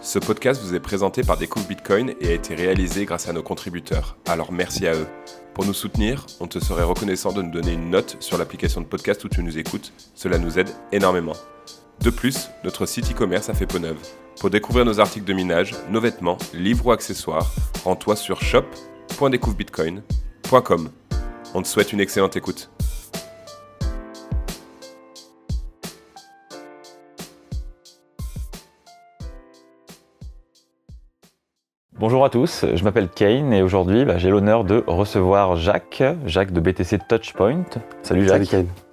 Ce podcast vous est présenté par Découvre Bitcoin et a été réalisé grâce à nos contributeurs. Alors merci à eux. Pour nous soutenir, on te serait reconnaissant de nous donner une note sur l'application de podcast où tu nous écoutes. Cela nous aide énormément. De plus, notre site e-commerce a fait peau neuve. Pour découvrir nos articles de minage, nos vêtements, livres ou accessoires, rends-toi sur shop.découvrebitcoin.com. On te souhaite une excellente écoute. Bonjour à tous, je m'appelle Kane et aujourd'hui bah, j'ai l'honneur de recevoir Jacques, Jacques de BTC Touchpoint. Salut Jacques. Salut Kane.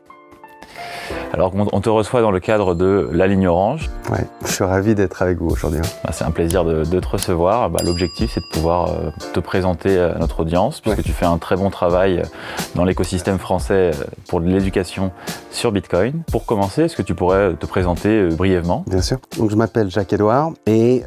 Alors on te reçoit dans le cadre de la ligne orange. Ouais, je suis ravi d'être avec vous aujourd'hui. Bah, c'est un plaisir de, te recevoir. Bah, l'objectif c'est de pouvoir euh, te présenter à notre audience puisque tu fais un très bon travail dans l'écosystème français euh, pour l'éducation sur Bitcoin. Pour commencer, est-ce que tu pourrais te présenter euh, brièvement? Bien sûr. Donc je m'appelle Jacques Edouard et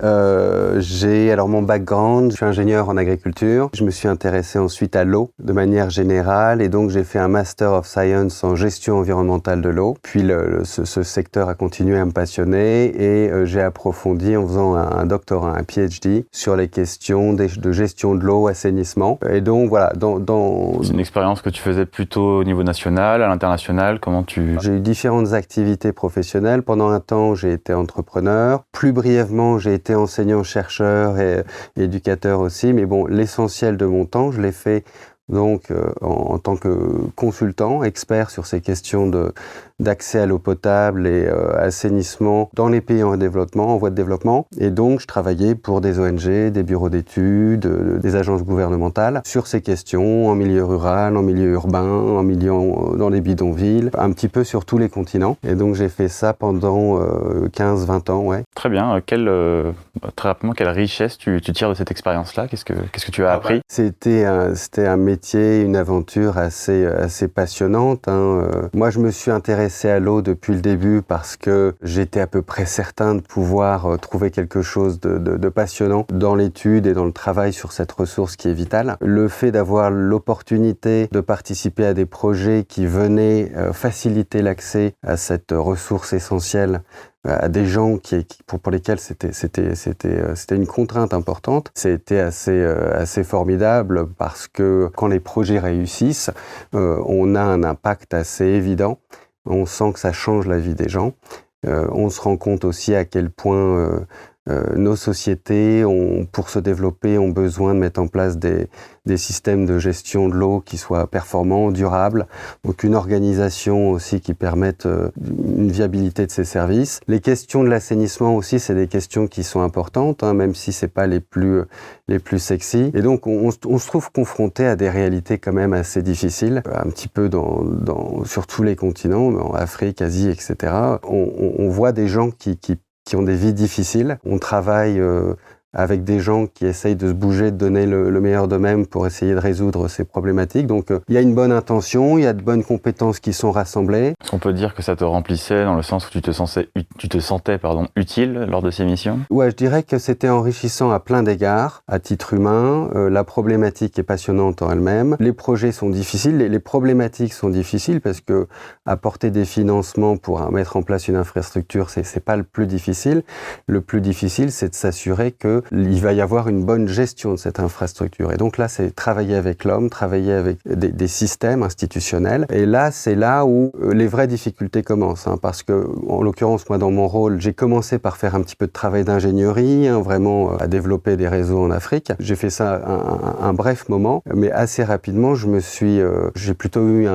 j'ai alors mon background, je suis ingénieur en agriculture. Je me suis intéressé ensuite à l'eau de manière générale et donc j'ai fait un Master of Science en gestion environnementale de l'eau. Puis ce, secteur a continué à me passionner et euh, j'ai approfondi en faisant un, doctorat, un PhD sur les questions de, gestion de l'eau, assainissement. Et donc voilà, dans, dans... C'est une expérience que tu faisais plutôt au niveau national, à l'international. Comment tu J'ai eu différentes activités professionnelles. Pendant un temps, j'ai été entrepreneur. Plus brièvement, j'ai été enseignant, chercheur et éducateur aussi. Mais bon, l'essentiel de mon temps, je l'ai fait donc euh, en, tant que consultant, expert sur ces questions de, d'accès à l'eau potable et euh, assainissement dans les pays en développement, en voie de développement. Et donc, je travaillais pour des ONG, des bureaux d'études, euh, des agences gouvernementales sur ces questions en milieu rural, en milieu urbain, en milieu dans les bidonvilles, un petit peu sur tous les continents. Et donc, j'ai fait ça pendant 15-20 ans, ouais. Très bien. Quelle, très rapidement, quelle richesse tu, tu tires de cette expérience-là? Qu'est-ce que qu'est-ce que tu as appris? C'était un, c'était un métier une aventure assez, assez passionnante. Hein. Euh, moi, je me suis intéressé à l'eau depuis le début parce que j'étais à peu près certain de pouvoir euh, trouver quelque chose de, passionnant dans l'étude et dans le travail sur cette ressource qui est vitale. Le fait d'avoir l'opportunité de participer à des projets qui venaient euh, faciliter l'accès à cette ressource essentielle à des gens qui, pour, lesquels c'était euh, une contrainte importante. C'était assez euh, formidable parce que quand les projets réussissent, euh, on a un impact assez évident. On sent que ça change la vie des gens. on se rend compte aussi à quel point nos sociétés, pour se développer, ont besoin de mettre en place des, systèmes de gestion de l'eau qui soient performants, durables, donc une organisation aussi qui permette euh, une viabilité de ces services. Les questions de l'assainissement aussi, c'est des questions qui sont importantes, hein, même si c'est pas les plus les plus sexy. Et donc on, se trouve confronté à des réalités quand même assez difficiles, un petit peu sur tous les continents, en Afrique, Asie, etc. On, on, voit des gens qui, qui qui ont des vies difficiles. On travaille euh, avec des gens qui essayent de se bouger, de donner le, meilleur d'eux-mêmes pour essayer de résoudre ces problématiques. Donc euh, il y a une bonne intention, il y a de bonnes compétences qui sont rassemblées. Est-ce qu'on peut dire que ça te remplissait dans le sens où tu te, sentais, tu te sentais pardon, utile lors de ces missions? Ouais, je dirais que c'était enrichissant à plein d'égards, à titre humain. Euh, la problématique est passionnante en elle-même. Les projets sont difficiles, les, les, problématiques sont difficiles parce que apporter des financements pour mettre en place une infrastructure, c'est pas le plus difficile. Le plus difficile, c'est de s'assurer que il va y avoir une bonne gestion de cette infrastructure. Et donc là, c'est travailler avec l'homme, travailler avec des, systèmes institutionnels. Et là, c'est là où euh, les vraies difficultés commencent. Hein, parce que, en l'occurrence, moi, dans mon rôle, j'ai commencé par faire un petit peu de travail d'ingénierie, hein, vraiment euh, à développer des réseaux en Afrique. J'ai fait ça un, un, bref moment, mais assez rapidement, je me suis, euh, j'ai plutôt eu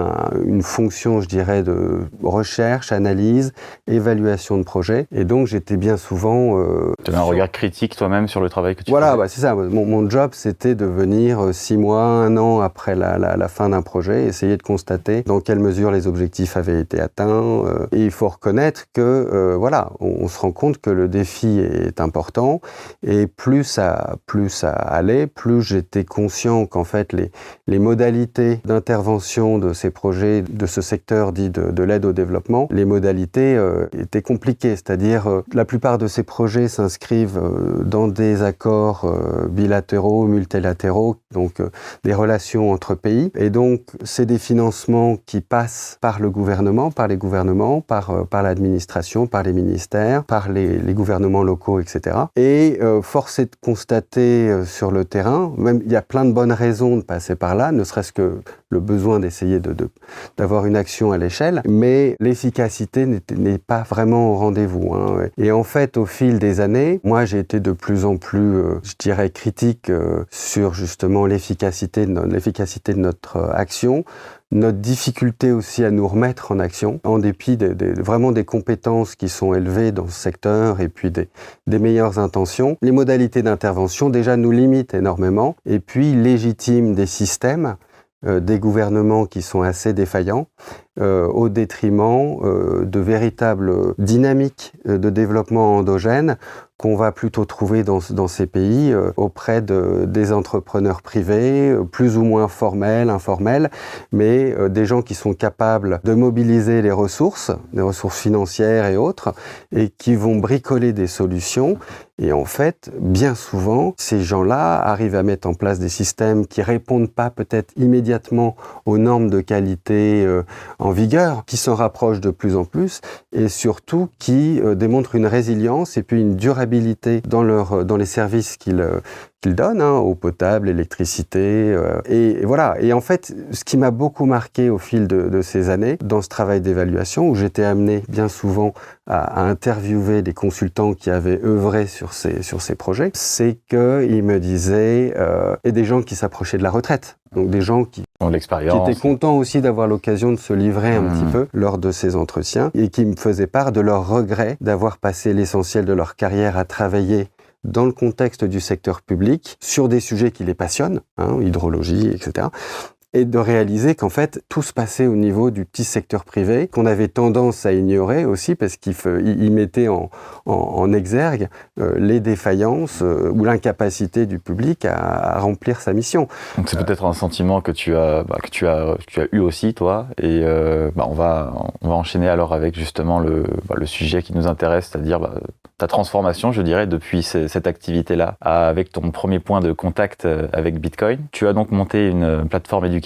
une fonction, je dirais, de recherche, analyse, évaluation de projet. Et donc, j'étais bien souvent. tu avais un regard critique toi-même sur le travail que tu Voilà, bah, c'est ça. Mon, mon job, c'était de venir euh, six mois, un an après la, la, la, fin d'un projet, essayer de constater dans quelle mesure les objectifs avaient été atteints. Euh, et il faut reconnaître que, euh, voilà, on, se rend compte que le défi est important. Et plus ça, plus ça allait, plus j'étais conscient qu'en fait, les, les modalités d'intervention de ces projets, de ce secteur dit de, de l'aide au développement, les modalités étaient compliquées. C'est-à-dire, la plupart de ces projets s'inscrivent dans des des accords euh, bilatéraux, multilatéraux, donc euh, des relations entre pays. Et donc, c'est des financements qui passent par le gouvernement, par les gouvernements, par, euh, par l'administration, par les ministères, par les, gouvernements locaux, etc. Et force est de constater sur le terrain, même il y a plein de bonnes raisons de passer par là, ne serait-ce que le besoin d'essayer d'avoir de, une action à l'échelle, mais l'efficacité n'est pas vraiment au rendez-vous. Hein. Et en fait, au fil des années, moi j'ai été de plus en plus, euh, je dirais, critique euh, sur justement l'efficacité de, de notre euh, action, notre difficulté aussi à nous remettre en action, en dépit vraiment des compétences qui sont élevées dans ce secteur et puis des, des meilleures intentions. Les modalités d'intervention déjà nous limitent énormément et puis légitiment des systèmes des gouvernements qui sont assez défaillants euh, au détriment euh, de véritables dynamiques de développement endogène qu'on va plutôt trouver dans, ces pays auprès de, des entrepreneurs privés, plus ou moins formels, informels, mais des gens qui sont capables de mobiliser les ressources, les ressources financières et autres, et qui vont bricoler des solutions. Et en fait, bien souvent, ces gens-là arrivent à mettre en place des systèmes qui répondent pas peut-être immédiatement aux normes de qualité euh, en vigueur, qui s'en rapprochent de plus en plus, et surtout qui euh, démontrent une résilience et puis une durabilité dans, leur, dans les services qu'ils qu'ils donnent, hein, eau potable, électricité. Euh, et, voilà. Et en fait, ce qui m'a beaucoup marqué au fil de, ces années, dans ce travail d'évaluation, où j'étais amené bien souvent à, interviewer des consultants qui avaient œuvré sur ces, sur ces projets, c'est qu'ils me disaient, euh, et des gens qui s'approchaient de la retraite, donc des gens qui, qui étaient contents aussi d'avoir l'occasion de se livrer un petit peu lors de ces entretiens et qui me faisaient part de leur regret d'avoir passé l'essentiel de leur carrière à travailler dans le contexte du secteur public sur des sujets qui les passionnent, hein, hydrologie, etc et de réaliser qu'en fait tout se passait au niveau du petit secteur privé qu'on avait tendance à ignorer aussi parce qu'il mettait en, en, exergue euh, les défaillances euh, ou l'incapacité du public à, remplir sa mission. Donc c'est peut-être un sentiment que tu as bah, que tu as tu as eu aussi toi et euh, bah, on va on va enchaîner alors avec justement le bah, le sujet qui nous intéresse c'est-à-dire ta transformation je dirais depuis cette activité là avec ton premier point de contact avec Bitcoin. Tu as donc monté une plateforme éducative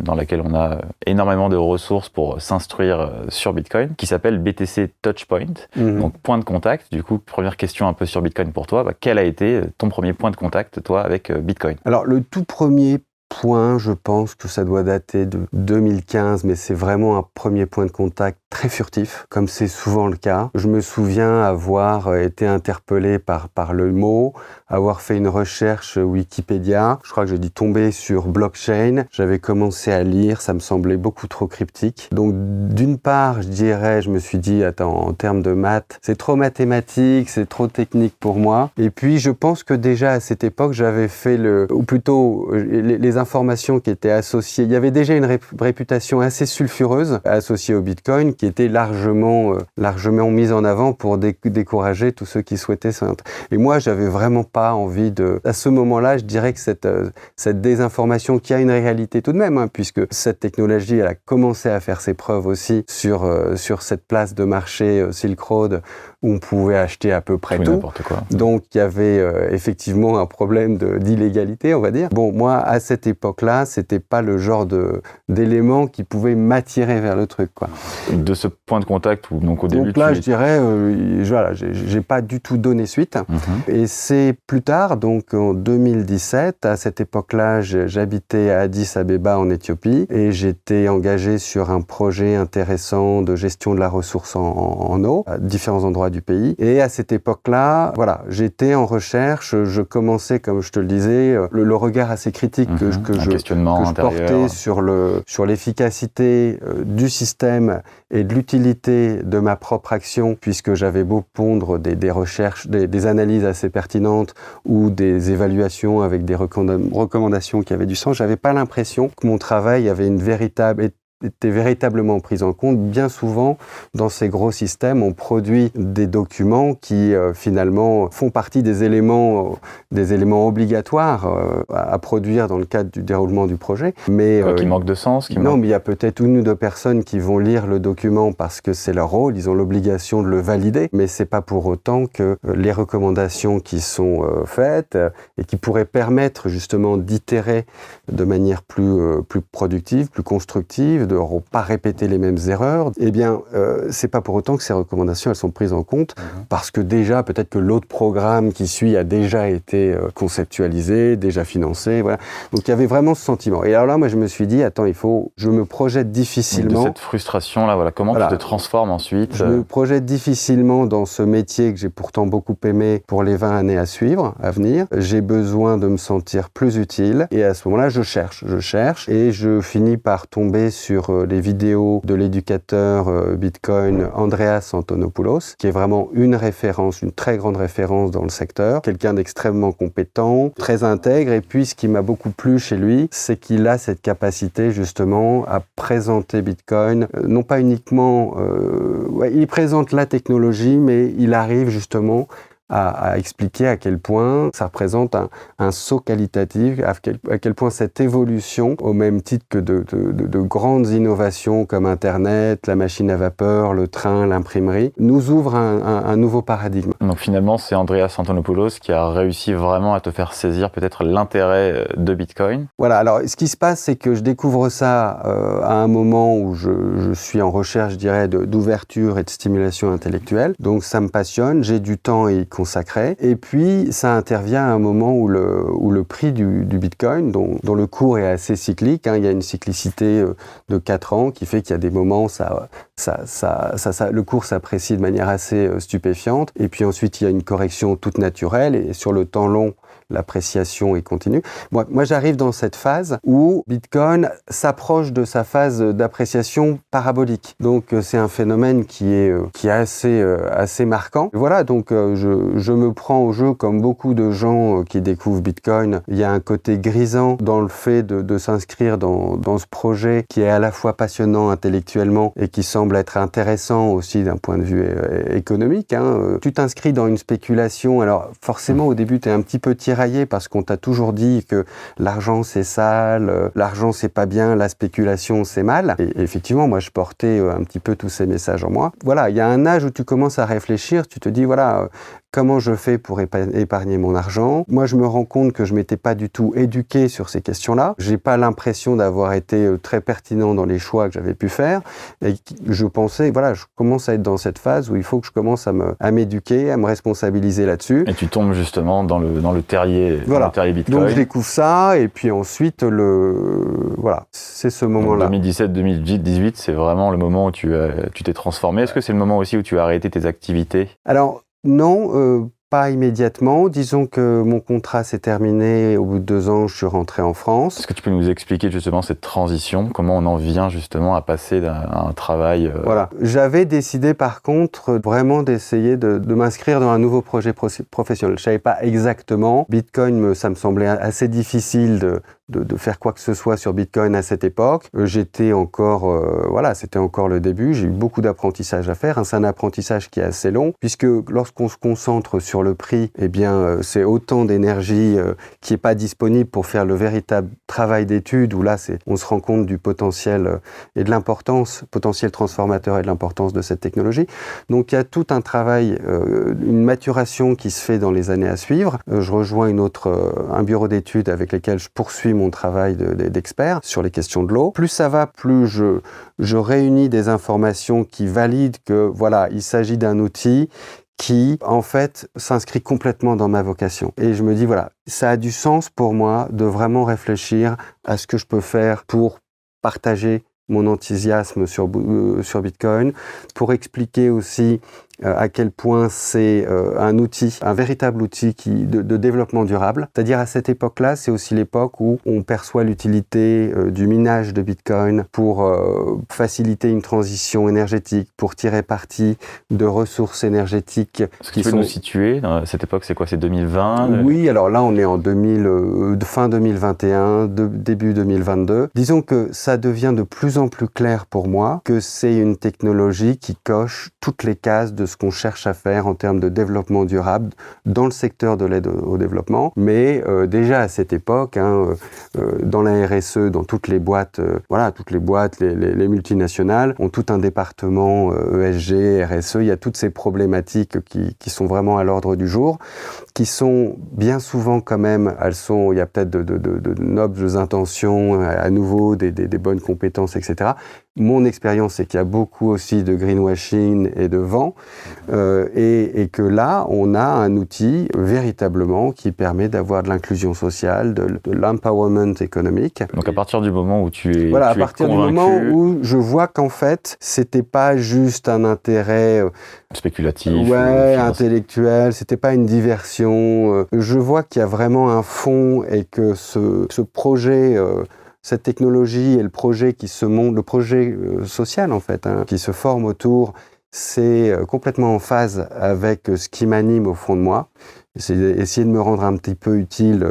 dans laquelle on a énormément de ressources pour s'instruire euh, sur Bitcoin, qui s'appelle BTC Touchpoint, mhm. donc point de contact. Du coup, première question un peu sur Bitcoin pour toi, bah, quel a été ton premier point de contact, toi, avec euh, Bitcoin? Alors, le tout premier point, je pense que ça doit dater de 2015, mais c'est vraiment un premier point de contact très furtif, comme c'est souvent le cas. Je me souviens avoir euh, été interpellé par, le mot, avoir fait une recherche Wikipédia. Je crois que j'ai dû tomber sur blockchain. J'avais commencé à lire, ça me semblait beaucoup trop cryptique. Donc, d'une part, je dirais, je me suis dit, attends, en termes de maths, c'est trop mathématique, c'est trop technique pour moi. Et puis, je pense que déjà à cette époque, j'avais fait le, ou plutôt les, les informations qui étaient associées. Il y avait déjà une réputation assez sulfureuse associée au Bitcoin qui était largement, euh, largement mise en avant pour décourager tous ceux qui souhaitaient ça. Et moi, j'avais vraiment pas envie de. À ce moment-là, je dirais que cette, euh, cette désinformation qui a une réalité tout de même, hein, puisque cette technologie, elle a commencé à faire ses preuves aussi sur, euh, sur cette place de marché Silk Road où on pouvait acheter à peu près tout. Quoi. Donc il y avait effectivement un problème d'illégalité, on va dire. Bon, moi, à cette époque-là, c'était pas le genre d'élément qui pouvait m'attirer vers le truc. Quoi de ce point de contact ou donc au début Donc là, je dirais, euh, voilà, j'ai pas du tout donné suite. Mhm. Et c'est plus tard, donc en 2017, à cette époque-là, j'habitais à Addis Abeba en Éthiopie et j'étais engagé sur un projet intéressant de gestion de la ressource en, eau à différents endroits du pays. Et à cette époque-là, voilà, j'étais en recherche, je commençais, comme je te le disais, le, regard assez critique que, mhm. que, je, que je portais sur le sur l'efficacité euh, du système et de l'utilité de ma propre action, puisque j'avais beau pondre des, recherches, des, analyses assez pertinentes ou des évaluations avec des recommandations qui avaient du sens, j'avais pas l'impression que mon travail avait une véritable été véritablement prise en compte. Bien souvent, dans ces gros systèmes, on produit des documents qui euh, finalement font partie des éléments, euh, des éléments obligatoires euh, à, produire dans le cadre du déroulement du projet. Mais qui manque de sens. Qui non, mais il y a peut-être une ou deux personnes qui vont lire le document parce que c'est leur rôle, ils ont l'obligation de le valider, mais c'est pas pour autant que les recommandations qui sont faites et qui pourraient permettre justement d'itérer de manière plus, plus productive, plus constructive, de ne pas répéter les mêmes erreurs, eh bien, euh, c'est pas pour autant que ces recommandations elles sont prises en compte, mhm. parce que déjà, peut-être que l'autre programme qui suit a déjà été euh, conceptualisé, déjà financé, voilà. Donc il y avait vraiment ce sentiment. Et alors là, moi, je me suis dit, attends, il faut, je me projette difficilement. De cette frustration là, voilà, comment tu te transformes ensuite Je me projette difficilement dans ce métier que j'ai pourtant beaucoup aimé pour les 20 années à suivre, à venir. J'ai besoin de me sentir plus utile, et à ce moment-là, je cherche, je cherche, et je finis par tomber sur euh, les vidéos de l'éducateur euh, Bitcoin Andreas Antonopoulos, qui est vraiment une référence, une très grande référence dans le secteur, quelqu'un d'extrêmement compétent, très intègre, et puis ce qui m'a beaucoup plu chez lui, c'est qu'il a cette capacité justement à présenter Bitcoin, euh, non pas uniquement, il présente la technologie, mais il arrive justement à, expliquer à quel point ça représente un, saut qualitatif, à quel, point cette évolution, au même titre que de, grandes innovations comme Internet, la machine à vapeur, le train, l'imprimerie, nous ouvre un, nouveau paradigme. Donc finalement, c'est Andreas Antonopoulos qui a réussi vraiment à te faire saisir peut-être l'intérêt euh, de Bitcoin. Voilà, alors ce qui se passe, c'est que je découvre ça euh, à un moment où je, je suis en recherche, je dirais, d'ouverture et de stimulation intellectuelle. Donc ça me passionne, j'ai du temps et Et puis, ça intervient à un moment où le, prix du, Bitcoin, dont, le cours est assez cyclique, hein, il y a une cyclicité euh, de 4 ans qui fait qu'il y a des moments ça, ça, le cours s'apprécie de manière assez euh, stupéfiante. Et puis ensuite, il y a une correction toute naturelle. Et sur le temps long, l'appréciation est continue. Moi, j'arrive dans cette phase où Bitcoin s'approche de sa phase d'appréciation parabolique. Donc euh, c'est un phénomène qui est, euh, qui est assez, euh, assez marquant. Voilà, donc je, je, me prends au jeu comme beaucoup de gens qui découvrent Bitcoin. Il y a un côté grisant dans le fait de, de s'inscrire dans, dans ce projet qui est à la fois passionnant intellectuellement et qui semble être intéressant aussi d'un point de vue économique. Hein. Tu t'inscris dans une spéculation, alors forcément au début tu es un petit peu tiré parce qu'on t'a toujours dit que l'argent c'est sale, euh, l'argent c'est pas bien, la spéculation c'est mal. Et effectivement, moi je portais euh, un petit peu tous ces messages en moi. Voilà, il y a un âge où tu commences à réfléchir, tu te dis voilà, euh, comment je fais pour épargner mon argent? Moi, je me rends compte que je m'étais pas du tout éduqué sur ces questions-là. J'ai pas l'impression d'avoir été très pertinent dans les choix que j'avais pu faire. Et je pensais, voilà, je commence à être dans cette phase où il faut que je commence à à m'éduquer, à me responsabiliser là-dessus. Et tu tombes justement dans le, dans le terrier voilà. Donc je découvre ça et puis ensuite le voilà, c'est ce moment-là. 2017-2018, c'est vraiment le moment où tu tu t'es transformé. Est-ce que c'est le moment aussi où tu as arrêté tes activités? Alors non, euh, pas immédiatement. Disons que mon contrat s'est terminé. Au bout de deux ans, je suis rentré en France. Est-ce que tu peux nous expliquer justement cette transition? Comment on en vient justement à passer à un travail euh, Voilà. J'avais décidé par contre vraiment d'essayer de, m'inscrire dans un nouveau projet professionnel. Je savais pas exactement. Bitcoin, ça me semblait assez difficile de, de, faire quoi que ce soit sur Bitcoin à cette époque. Euh, j'étais encore, euh, voilà, c'était encore le début. J'ai eu beaucoup d'apprentissage à faire. C'est un apprentissage qui est assez long, puisque lorsqu'on se concentre sur le prix, eh bien, euh, c'est autant d'énergie qui n'est pas disponible pour faire le véritable travail d'étude, où là, on se rend compte du potentiel et de l'importance, potentiel transformateur et de l'importance de cette technologie. Donc, il y a tout un travail, une maturation qui se fait dans les années à suivre. je rejoins une autre, un bureau d'études avec lequel je poursuis mon travail d'expert sur les questions de l'eau. Plus ça va, plus je, je réunis des informations qui valident que voilà, il s'agit d'un outil qui, en fait, s'inscrit complètement dans ma vocation. Et je me dis, voilà, ça a du sens pour moi de vraiment réfléchir à ce que je peux faire pour partager mon enthousiasme sur, euh, sur Bitcoin, pour expliquer aussi à quel point c'est euh, un outil, un véritable outil qui, de, développement durable. C'est-à-dire à cette époque-là, c'est aussi l'époque où on perçoit l'utilité euh, du minage de Bitcoin pour faciliter une transition énergétique, pour tirer parti de ressources énergétiques. Est-ce que tu peux nous situer cette époque C'est quoi? C'est 2020 Oui, alors là, on est en 2000, fin 2021, début 2022. Disons que ça devient de plus en plus clair pour moi que c'est une technologie qui coche toutes les cases de ce qu'on cherche à faire en termes de développement durable dans le secteur de l'aide au développement. Mais euh, déjà à cette époque, hein, euh, euh, dans la RSE, dans toutes les boîtes, voilà, toutes les boîtes, les, les, multinationales ont tout un département ESG, e RSE. Il y a toutes ces problématiques qui, sont vraiment à l'ordre du jour, qui sont bien souvent quand même, elles sont, il y a peut-être de, de, de, de, nobles intentions, à nouveau des bonnes compétences, etc. Mon expérience, c'est qu'il y a beaucoup aussi de greenwashing et de vent, euh, et, et, que là, on a un outil véritablement qui permet d'avoir de l'inclusion sociale, de, de l'empowerment économique. Donc à partir du moment où tu es voilà, à partir du moment où je vois qu'en fait, c'était pas juste un intérêt euh, spéculatif, ouais, intellectuel, c'était pas une diversion. Euh, je vois qu'il y a vraiment un fond et que ce, ce projet euh, cette technologie et le projet qui se monte, le projet euh, social en fait, hein, qui se forme autour, c'est euh, complètement en phase avec euh, ce qui m'anime au fond de moi. C'est essayer de me rendre un petit peu utile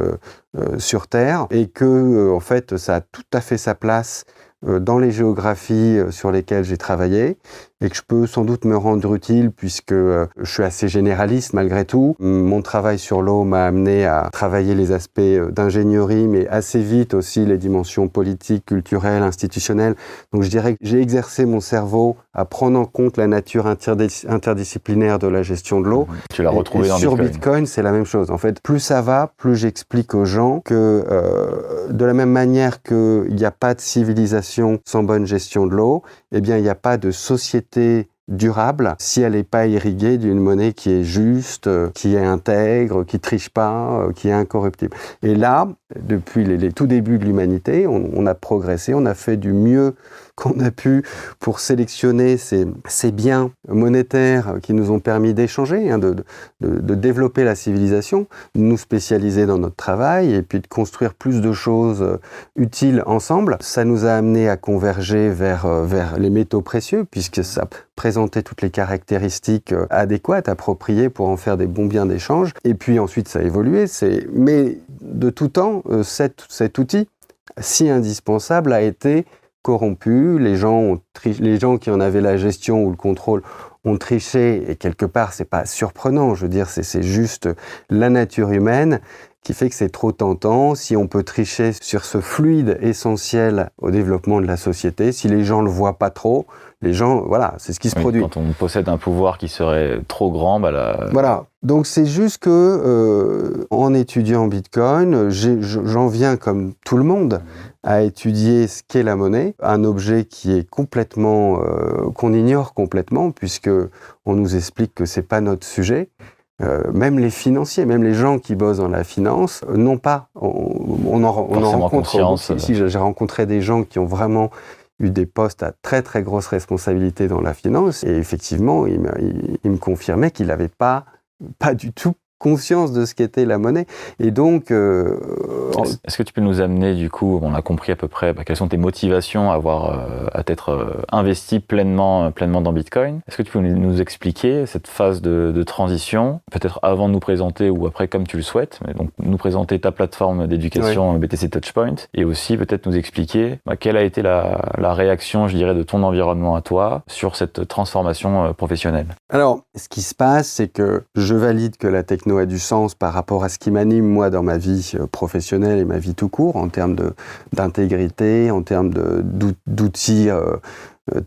sur Terre et que en fait ça a tout à fait sa place dans les géographies sur lesquelles j'ai travaillé et que je peux sans doute me rendre utile puisque euh, je suis assez généraliste malgré tout. Mon travail sur l'eau m'a amené à travailler les aspects euh, d'ingénierie, mais assez vite aussi les dimensions politiques, culturelles, institutionnelles. Donc je dirais que j'ai exercé mon cerveau à prendre en compte la nature interdisciplinaire de la gestion de l'eau. Tu l'as retrouvé dans sur Bitcoin, c'est la même chose. En fait, plus ça va, plus j'explique aux gens que euh, de la même manière qu'il n'y a pas de civilisation sans bonne gestion de l'eau, eh bien il n'y a pas de société durable si elle n'est pas irriguée d'une monnaie qui est juste, euh, qui est intègre, qui triche pas, euh, qui est incorruptible. Et là, depuis les, tout débuts de l'humanité, on, a progressé, on a fait du mieux qu'on a pu pour sélectionner ces, biens monétaires qui nous ont permis d'échanger, hein, de, développer la civilisation, de nous spécialiser dans notre travail et puis de construire plus de choses euh, utiles ensemble. Ça nous a amené à converger vers, euh, vers les métaux précieux puisque ça présentait toutes les caractéristiques euh, adéquates, appropriées pour en faire des bons biens d'échange. Et puis ensuite, ça a évolué. Mais de tout temps, cet outil si indispensable a été corrompu, les gens, qui en avaient la gestion ou le contrôle ont triché, et quelque part, c'est pas surprenant, je veux dire, c'est juste la nature humaine qui fait que c'est trop tentant. Si on peut tricher sur ce fluide essentiel au développement de la société, si les gens le voient pas trop, les gens, voilà, c'est ce qui se produit. Quand on possède un pouvoir qui serait trop grand, bah là... Voilà. Donc c'est juste que euh, en étudiant Bitcoin, j'en viens comme tout le monde à étudier ce qu'est la monnaie, un objet qui est complètement euh, qu'on ignore complètement puisque on nous explique que c'est pas notre sujet. Euh, même les financiers, même les gens qui bossent dans la finance, euh, n'ont pas. On, en, rencontre. Si j'ai rencontré des gens qui ont vraiment eu des postes à très très grosse responsabilité dans la finance, et effectivement, il, il me confirmait qu'il n'avait pas pas du tout conscience de ce qu'était la monnaie. Et donc... Euh, est-ce que tu peux nous amener, du coup, on a compris à peu près bah, quelles sont tes motivations à, avoir, euh, à être euh, investi pleinement, pleinement dans Bitcoin? Est-ce que tu peux nous expliquer cette phase de, transition, peut-être avant de nous présenter ou après comme tu le souhaites, mais donc nous présenter ta plateforme d'éducation BTC Touchpoint et aussi peut-être nous expliquer bah, quelle a été la, la réaction, je dirais, de ton environnement à toi sur cette transformation professionnelle? Alors, ce qui se passe, c'est que je valide que la technologie a du sens par rapport à ce qui m'anime moi dans ma vie euh, professionnelle et ma vie tout court, en termes d'intégrité, en termes d'outils euh,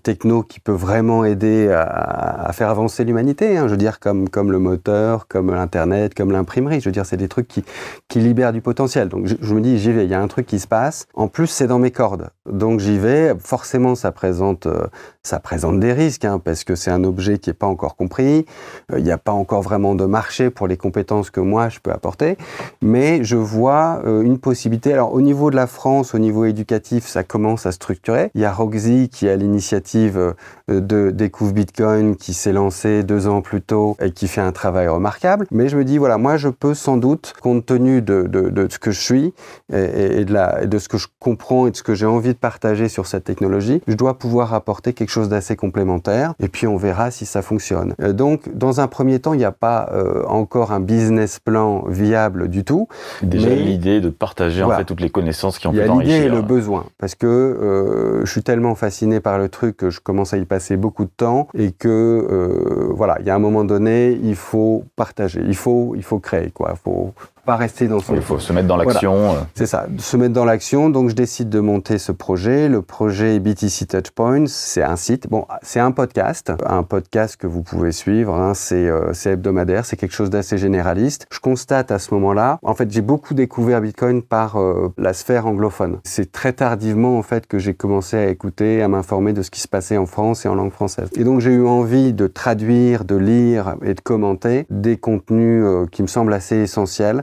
techno qui peut vraiment aider à, faire avancer l'humanité. Hein. je veux dire, comme, comme le moteur, comme l'Internet, comme l'imprimerie. Je veux dire, c'est des trucs qui, qui libèrent du potentiel. Donc, je, me dis, j'y vais. Il y a un truc qui se passe. En plus, c'est dans mes cordes. Donc, j'y vais. Forcément, ça présente, euh, ça présente des risques, hein, parce que c'est un objet qui n'est pas encore compris. Euh, il n'y a pas encore vraiment de marché pour les compétences que moi, je peux apporter. Mais je vois une possibilité. Alors, au niveau de la France, au niveau éducatif, ça commence à structurer. Il y a Roxy qui a l'initiative l'initiative euh, de Découvre Bitcoin qui s'est lancée deux ans plus tôt et qui fait un travail remarquable. Mais je me dis, voilà, moi je peux sans doute, compte tenu de, de, ce que je suis et, de la, et de ce que je comprends et de ce que j'ai envie de partager sur cette technologie, je dois pouvoir apporter quelque chose d'assez complémentaire et puis on verra si ça fonctionne. Euh, donc, dans un premier temps, il n'y a pas euh, encore un business plan viable du tout. Déjà l'idée de partager en fait toutes les connaissances qui ont pu Il y a l'idée et le besoin, parce que euh, je suis tellement fasciné par le que je commence à y passer beaucoup de temps et que euh, voilà, il y a un moment donné, il faut partager, il faut, il faut créer quoi, faut, pas rester dans son... Il faut se mettre dans l'action. Euh. C'est ça, se mettre dans l'action. Donc je décide de monter ce projet. Le projet BTC Touchpoints, c'est un site, bon, c'est un podcast, un podcast que vous pouvez suivre. Hein. Euh, c'est hebdomadaire, c'est quelque chose d'assez généraliste. Je constate à ce moment-là, en fait, j'ai beaucoup découvert Bitcoin par euh, la sphère anglophone. C'est très tardivement en fait que j'ai commencé à écouter, à m'informer de ce qui se passait en France et en langue française. Et donc j'ai eu envie de traduire, de lire et de commenter des contenus qui me semblent assez essentiels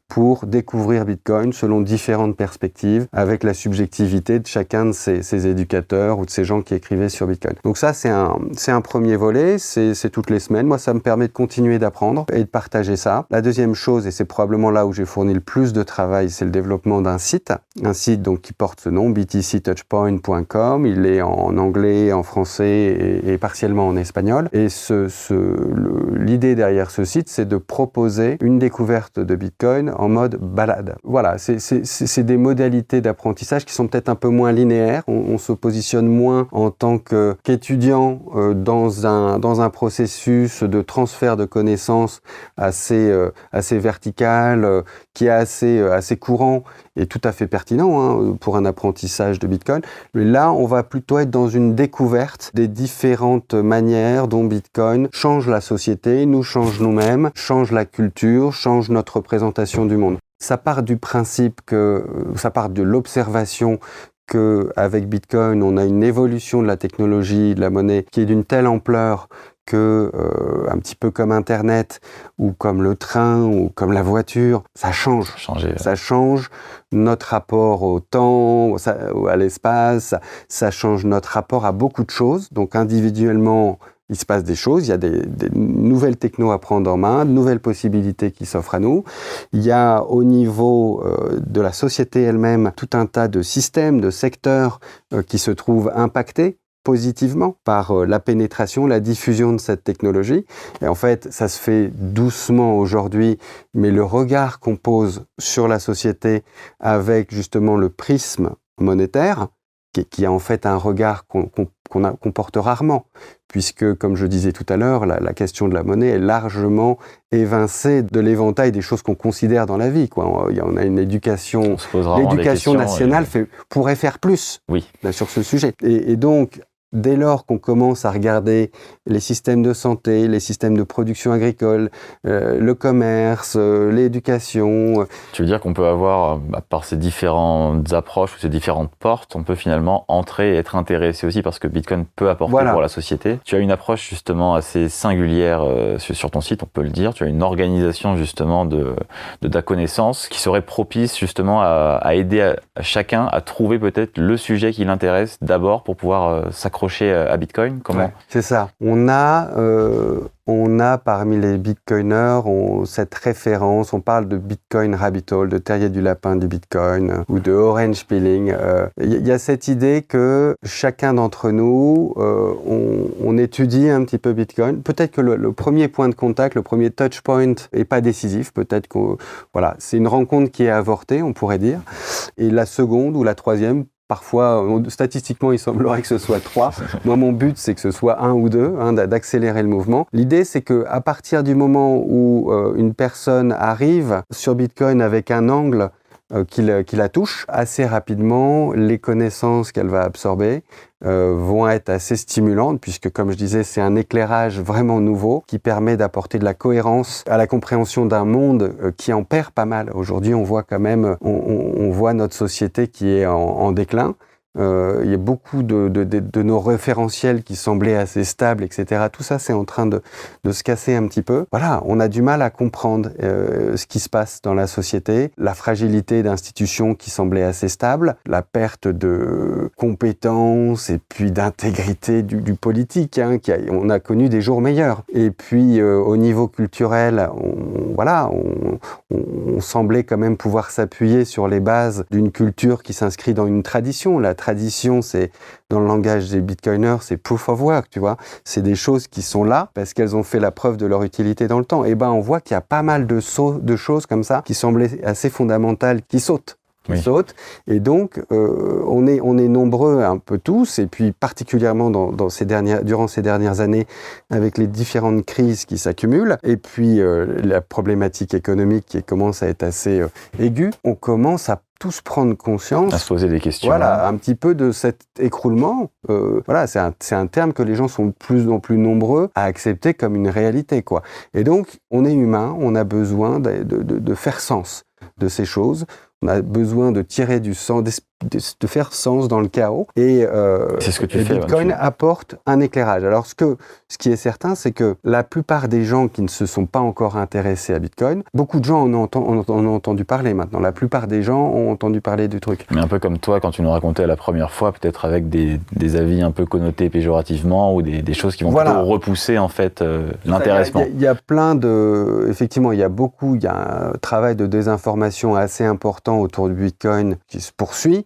pour découvrir Bitcoin selon différentes perspectives avec la subjectivité de chacun de ces, éducateurs ou de ces gens qui écrivaient sur Bitcoin. Donc ça, c'est un, premier volet, c'est, toutes les semaines. Moi, ça me permet de continuer d'apprendre et de partager ça. La deuxième chose, et c'est probablement là où j'ai fourni le plus de travail, c'est le développement d'un site. Un site donc qui porte ce nom, btctouchpoint.com. Il est en anglais, en français et, partiellement en espagnol. Et l'idée derrière ce site, c'est de proposer une découverte de Bitcoin en mode balade. Voilà, c'est des modalités d'apprentissage qui sont peut-être un peu moins linéaires. On, se positionne moins en tant qu'étudiant euh, dans, un, processus de transfert de connaissances assez, euh, vertical, euh, qui est assez, assez courant et tout à fait pertinent hein, pour un apprentissage de Bitcoin. Mais là, on va plutôt être dans une découverte des différentes manières dont Bitcoin change la société, nous change nous-mêmes, change la culture, change notre représentation du monde. Ça part du principe que, ça part de l'observation qu'avec Bitcoin, on a une évolution de la technologie, de la monnaie qui est d'une telle ampleur que, euh, un petit peu comme Internet ou comme le train ou comme la voiture, ça change. Ça change notre rapport au temps, à l'espace, ça, change notre rapport à beaucoup de choses. Donc individuellement, il se passe des choses, il y a des, nouvelles technos à prendre en main, de nouvelles possibilités qui s'offrent à nous. Il y a au niveau euh, de la société elle-même tout un tas de systèmes, de secteurs euh, qui se trouvent impactés positivement par euh, la pénétration, la diffusion de cette technologie. Et en fait, ça se fait doucement aujourd'hui, mais le regard qu'on pose sur la société avec justement le prisme monétaire, qui, est en fait un regard qu'on porte rarement, puisque, comme je disais tout à l'heure, la, question de la monnaie est largement évincée de l'éventail des choses qu'on considère dans la vie. Quoi. On, a une éducation, l'éducation nationale fait, pourrait faire plus oui. sur ce sujet. Et, et donc, dès lors qu'on commence à regarder les systèmes de santé, les systèmes de production agricole, euh, le commerce, euh, l'éducation. Euh, tu veux dire qu'on peut avoir, bah, par ces différentes approches ou ces différentes portes, on peut finalement entrer et être intéressé aussi parce que Bitcoin peut apporter pour la société. Tu as une approche justement assez singulière sur ton site, on peut le dire. Tu as une organisation justement de, de ta connaissance qui serait propice justement à, aider à, chacun à trouver peut-être le sujet qui l'intéresse d'abord pour pouvoir s'accrocher à Bitcoin. Comment C'est ça on a, euh, on a parmi les bitcoiners cette référence, on parle de Bitcoin Rabbit Hole, de Terrier du Lapin du Bitcoin ou de Orange Peeling. Il euh, y, a cette idée que chacun d'entre nous, euh, on, étudie un petit peu Bitcoin. Peut-être que le, premier point de contact, le premier touch point est pas décisif. Peut-être que voilà, c'est une rencontre qui est avortée, on pourrait dire. Et la seconde ou la troisième Parfois, statistiquement, il semblerait que ce soit trois. Moi, mon but, c'est que ce soit un ou deux, hein, d'accélérer le mouvement. L'idée, c'est que à partir du moment où euh, une personne arrive sur Bitcoin avec un angle euh, qui, la touche, assez rapidement, les connaissances qu'elle va absorber euh, vont être assez stimulantes, puisque comme je disais, c'est un éclairage vraiment nouveau qui permet d'apporter de la cohérence à la compréhension d'un monde euh, qui en perd pas mal. Aujourd'hui, on voit quand même, on, voit notre société qui est en déclin. Euh, il y a beaucoup de, nos référentiels qui semblaient assez stables, etc. Tout ça, c'est en train de, se casser un petit peu. Voilà, on a du mal à comprendre euh, ce qui se passe dans la société, la fragilité d'institutions qui semblaient assez stables, la perte de compétences et puis d'intégrité du, politique. Hein, on a connu des jours meilleurs. Et puis, euh, au niveau culturel, on, voilà, on semblait quand même pouvoir s'appuyer sur les bases d'une culture qui s'inscrit dans une tradition. La tradition, c'est dans le langage des bitcoiners, c'est proof of work, tu vois. C'est des choses qui sont là parce qu'elles ont fait la preuve de leur utilité dans le temps. Et ben, on voit qu'il y a pas mal de, de choses comme ça qui semblaient assez fondamentales qui sautent qui sautent. Et donc, euh, on, est, on est nombreux un peu tous, et puis particulièrement dans, dans ces dernières, durant ces dernières années, avec les différentes crises qui s'accumulent, et puis euh, la problématique économique qui commence à être assez euh, aiguë, on commence à tous prendre conscience. À se poser des questions. Voilà, un petit peu de cet écroulement. Euh, voilà, c'est un, un, terme que les gens sont de plus en plus nombreux à accepter comme une réalité, quoi. Et donc, on est humain, on a besoin de, de, de faire sens de ces choses. On a besoin de tirer du sang, de, faire sens dans le chaos. Et, euh, ce que tu et fais, Bitcoin tu... apporte un éclairage. Alors, ce, que, ce qui est certain, c'est que la plupart des gens qui ne se sont pas encore intéressés à Bitcoin, beaucoup de gens en ont, en ont entendu parler maintenant. La plupart des gens ont entendu parler du truc. Mais un peu comme toi, quand tu nous racontais la première fois, peut-être avec des, des, avis un peu connotés péjorativement ou des, des choses qui vont voilà. repousser en fait euh, l'intéressement. Il y, y, a plein de, effectivement, il y a beaucoup, il y a un travail de désinformation assez important autour du Bitcoin qui se poursuit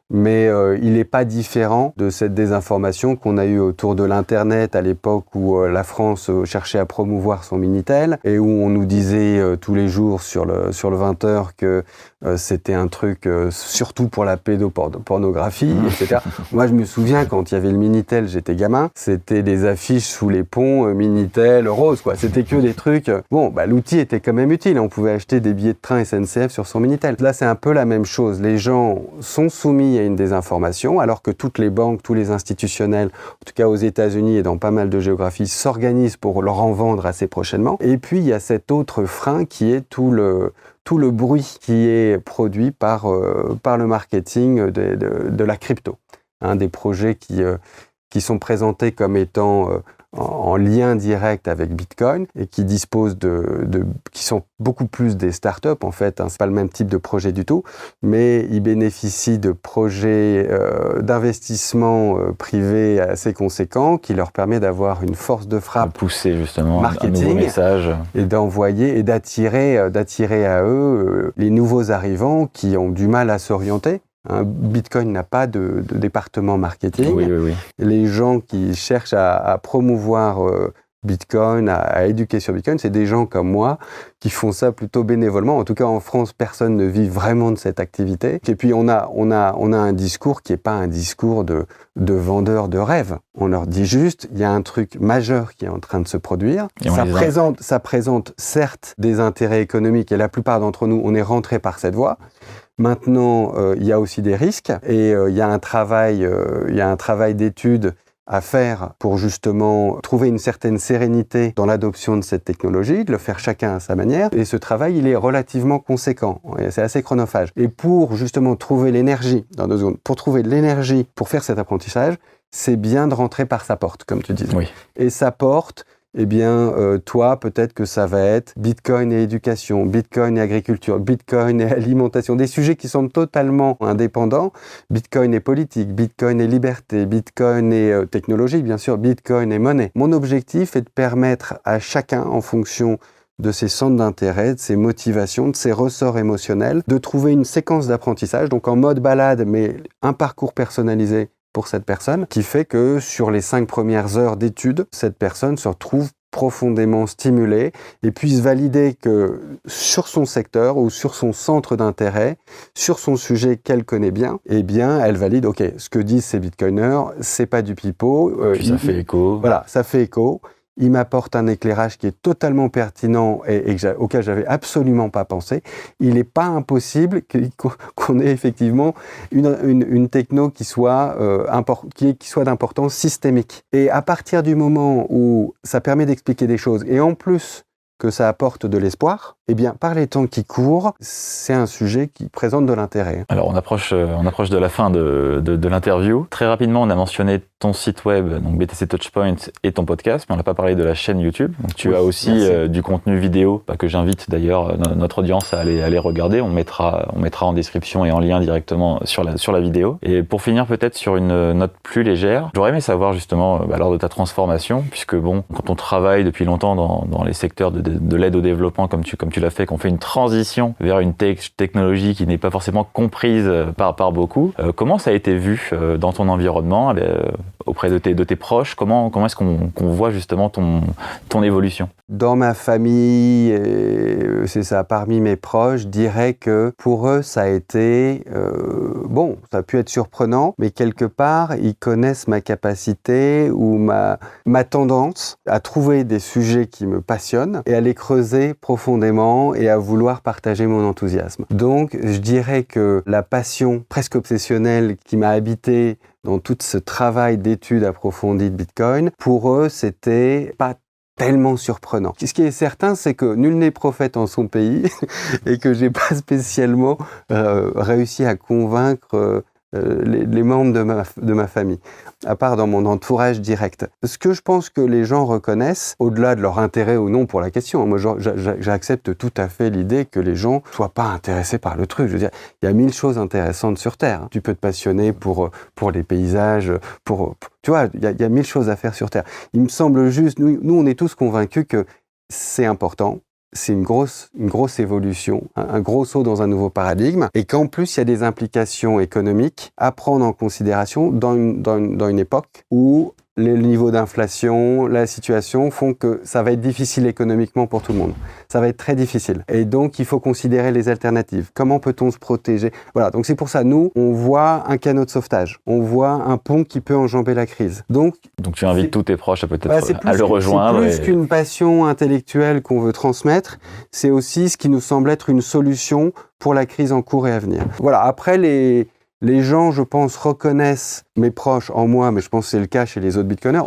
mais euh, il n'est pas différent de cette désinformation qu'on a eue autour de l'Internet à l'époque où euh, la France euh, cherchait à promouvoir son Minitel et où on nous disait tous les jours sur le, sur le 20h que c'était un truc surtout pour la pédopornographie, etc. Moi, je me souviens quand il y avait le Minitel, j'étais gamin, c'était des affiches sous les ponts, Minitel, rose, quoi. C'était que des trucs. Bon, bah, l'outil était quand même utile. On pouvait acheter des billets de train SNCF sur son Minitel. Là, c'est un peu la même chose. Les gens sont soumis une désinformation, alors que toutes les banques, tous les institutionnels, en tout cas aux États-Unis et dans pas mal de géographies, s'organisent pour leur en vendre assez prochainement. Et puis il y a cet autre frein qui est tout le tout le bruit qui est produit par, euh, par le marketing de la crypto. Hein, des projets qui, euh, qui sont présentés comme étant euh, en, lien direct avec Bitcoin et qui disposent de, de qui sont beaucoup plus des startups en fait. Hein, c'est pas le même type de projet du tout, mais ils bénéficient de projets euh, d'investissement euh, privés assez conséquents qui leur permet d'avoir une force de frappe, de pousser justement marketing, un nouveau message et d'envoyer et d'attirer euh, d'attirer à eux les nouveaux arrivants qui ont du mal à s'orienter. Hein, Bitcoin n'a pas de, de, département marketing. Oui, oui, oui. Les gens qui cherchent à, à promouvoir euh, Bitcoin, à, à, éduquer sur Bitcoin, c'est des gens comme moi qui font ça plutôt bénévolement. En tout cas, en France, personne ne vit vraiment de cette activité. Et puis, on a, on a, on a un discours qui n'est pas un discours de, de vendeur de rêve. On leur dit juste, il y a un truc majeur qui est en train de se produire. Ça présente, ça présente certes des intérêts économiques et la plupart d'entre nous, on est rentré par cette voie. Maintenant, euh, il y a aussi des risques et euh, il y a un travail, euh, il y a un travail d'étude à faire pour justement trouver une certaine sérénité dans l'adoption de cette technologie, de le faire chacun à sa manière. Et ce travail, il est relativement conséquent. C'est assez chronophage. Et pour justement trouver l'énergie, dans deux secondes, pour trouver l'énergie pour faire cet apprentissage, c'est bien de rentrer par sa porte, comme tu disais. Oui. Et sa porte, eh bien, euh, toi, peut-être que ça va être Bitcoin et éducation, Bitcoin et agriculture, Bitcoin et alimentation, des sujets qui sont totalement indépendants. Bitcoin et politique, Bitcoin et liberté, Bitcoin et euh, technologie, bien sûr, Bitcoin et monnaie. Mon objectif est de permettre à chacun, en fonction de ses centres d'intérêt, de ses motivations, de ses ressorts émotionnels, de trouver une séquence d'apprentissage, donc en mode balade, mais un parcours personnalisé pour cette personne, qui fait que sur les cinq premières heures d'études, cette personne se retrouve profondément stimulée et puisse valider que sur son secteur ou sur son centre d'intérêt, sur son sujet qu'elle connaît bien, eh bien, elle valide, OK, ce que disent ces bitcoiners, c'est pas du pipeau. Euh, Puis ça il, fait écho. Voilà, ça fait écho il m'apporte un éclairage qui est totalement pertinent et, et auquel j'avais absolument pas pensé. Il n'est pas impossible qu'on ait effectivement une, techno euh, qui soit d'importance systémique. Et à partir du moment où ça permet d'expliquer des choses, et en plus que ça apporte de l'espoir, eh bien, par les temps qui courent, c'est un sujet qui présente de l'intérêt. Alors, on approche, euh, on approche de la fin de, de, de l'interview. Très rapidement, on a mentionné ton site web, donc BTC Touchpoint, et ton podcast, mais on n'a pas parlé de la chaîne YouTube. Donc, tu as aussi euh, du contenu vidéo, bah, que j'invite d'ailleurs euh, notre audience à aller, aller regarder. On mettra, on mettra en description et en lien directement sur la, sur la vidéo. Et pour finir, peut-être sur une note plus légère, j'aurais aimé savoir justement, bah, lors de ta transformation, puisque bon, quand on travaille depuis longtemps dans, dans les secteurs de, de, de l'aide au développement, comme tu, comme tu l'a fait, qu'on fait une transition vers une technologie qui n'est pas forcément comprise euh, par, par beaucoup. Euh, comment ça a été vu euh, dans ton environnement, auprès de tes, proches Comment, comment est-ce qu'on qu voit justement ton, évolution? Dans ma famille, c'est ça, parmi mes proches, je dirais que pour eux, ça a été, euh, bon, ça a pu être surprenant, mais quelque part, ils connaissent ma capacité ou ma, ma tendance à trouver des sujets qui me passionnent et à les creuser profondément et à vouloir partager mon enthousiasme. Donc, je dirais que la passion presque obsessionnelle qui m'a habité dans tout ce travail d'études approfondies de Bitcoin, pour eux, c'était pas tellement surprenant. Ce qui est certain, c'est que nul n'est prophète en son pays et que j'ai pas spécialement euh, réussi à convaincre euh, les, membres de ma, de ma famille, à part dans mon entourage direct. Ce que je pense que les gens reconnaissent, au-delà de leur intérêt ou non pour la question, moi j'accepte tout à fait l'idée que les gens soient pas intéressés par le truc. Je veux dire, il y a mille choses intéressantes sur Terre. Tu peux te passionner pour, pour les paysages, pour, tu vois, il y, a, il y, a, mille choses à faire sur Terre. Il me semble juste, nous, nous on est tous convaincus que c'est important, c'est une grosse, une grosse évolution, un, gros saut dans un nouveau paradigme, et qu'en plus, il y a des implications économiques à prendre en considération dans une, dans une, dans une époque où le niveau d'inflation, la situation font que ça va être difficile économiquement pour tout le monde. Ça va être très difficile. Et donc, il faut considérer les alternatives. Comment peut-on se protéger? Voilà, donc c'est pour ça, nous, on voit un canot de sauvetage. On voit un pont qui peut enjamber la crise. Donc, donc tu invites tous tes proches à peut-être bah, à le rejoindre. C'est plus et... qu'une passion intellectuelle qu'on veut transmettre, c'est aussi ce qui nous semble être une solution pour la crise en cours et à venir. Voilà, après les les gens, je pense, reconnaissent mes proches en moi, mais je pense que c'est le cas chez les autres bitcoiners.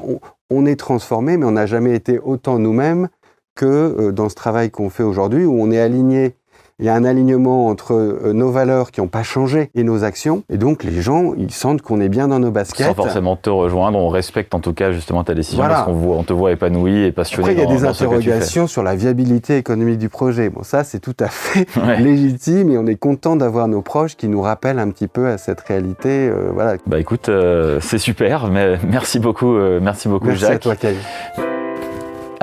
On, est transformé, mais on n'a jamais été autant nous-mêmes que euh, dans ce travail qu'on fait aujourd'hui, où on est aligné il y a un alignement entre euh, nos valeurs qui n'ont pas changé et nos actions. Et donc, les gens, ils sentent qu'on est bien dans nos baskets. Sans forcément te rejoindre, on respecte en tout cas justement ta décision voilà. parce qu'on voit, on te voit épanoui et passionné. Après, il y a dans, des interrogations sur la viabilité économique du projet. Bon, ça, c'est tout à fait ouais. légitime et on est content d'avoir nos proches qui nous rappellent un petit peu à cette réalité. Euh, voilà. Bah écoute, euh, c'est super. Mais merci beaucoup, euh, merci beaucoup, merci Jacques. à toi, Kay.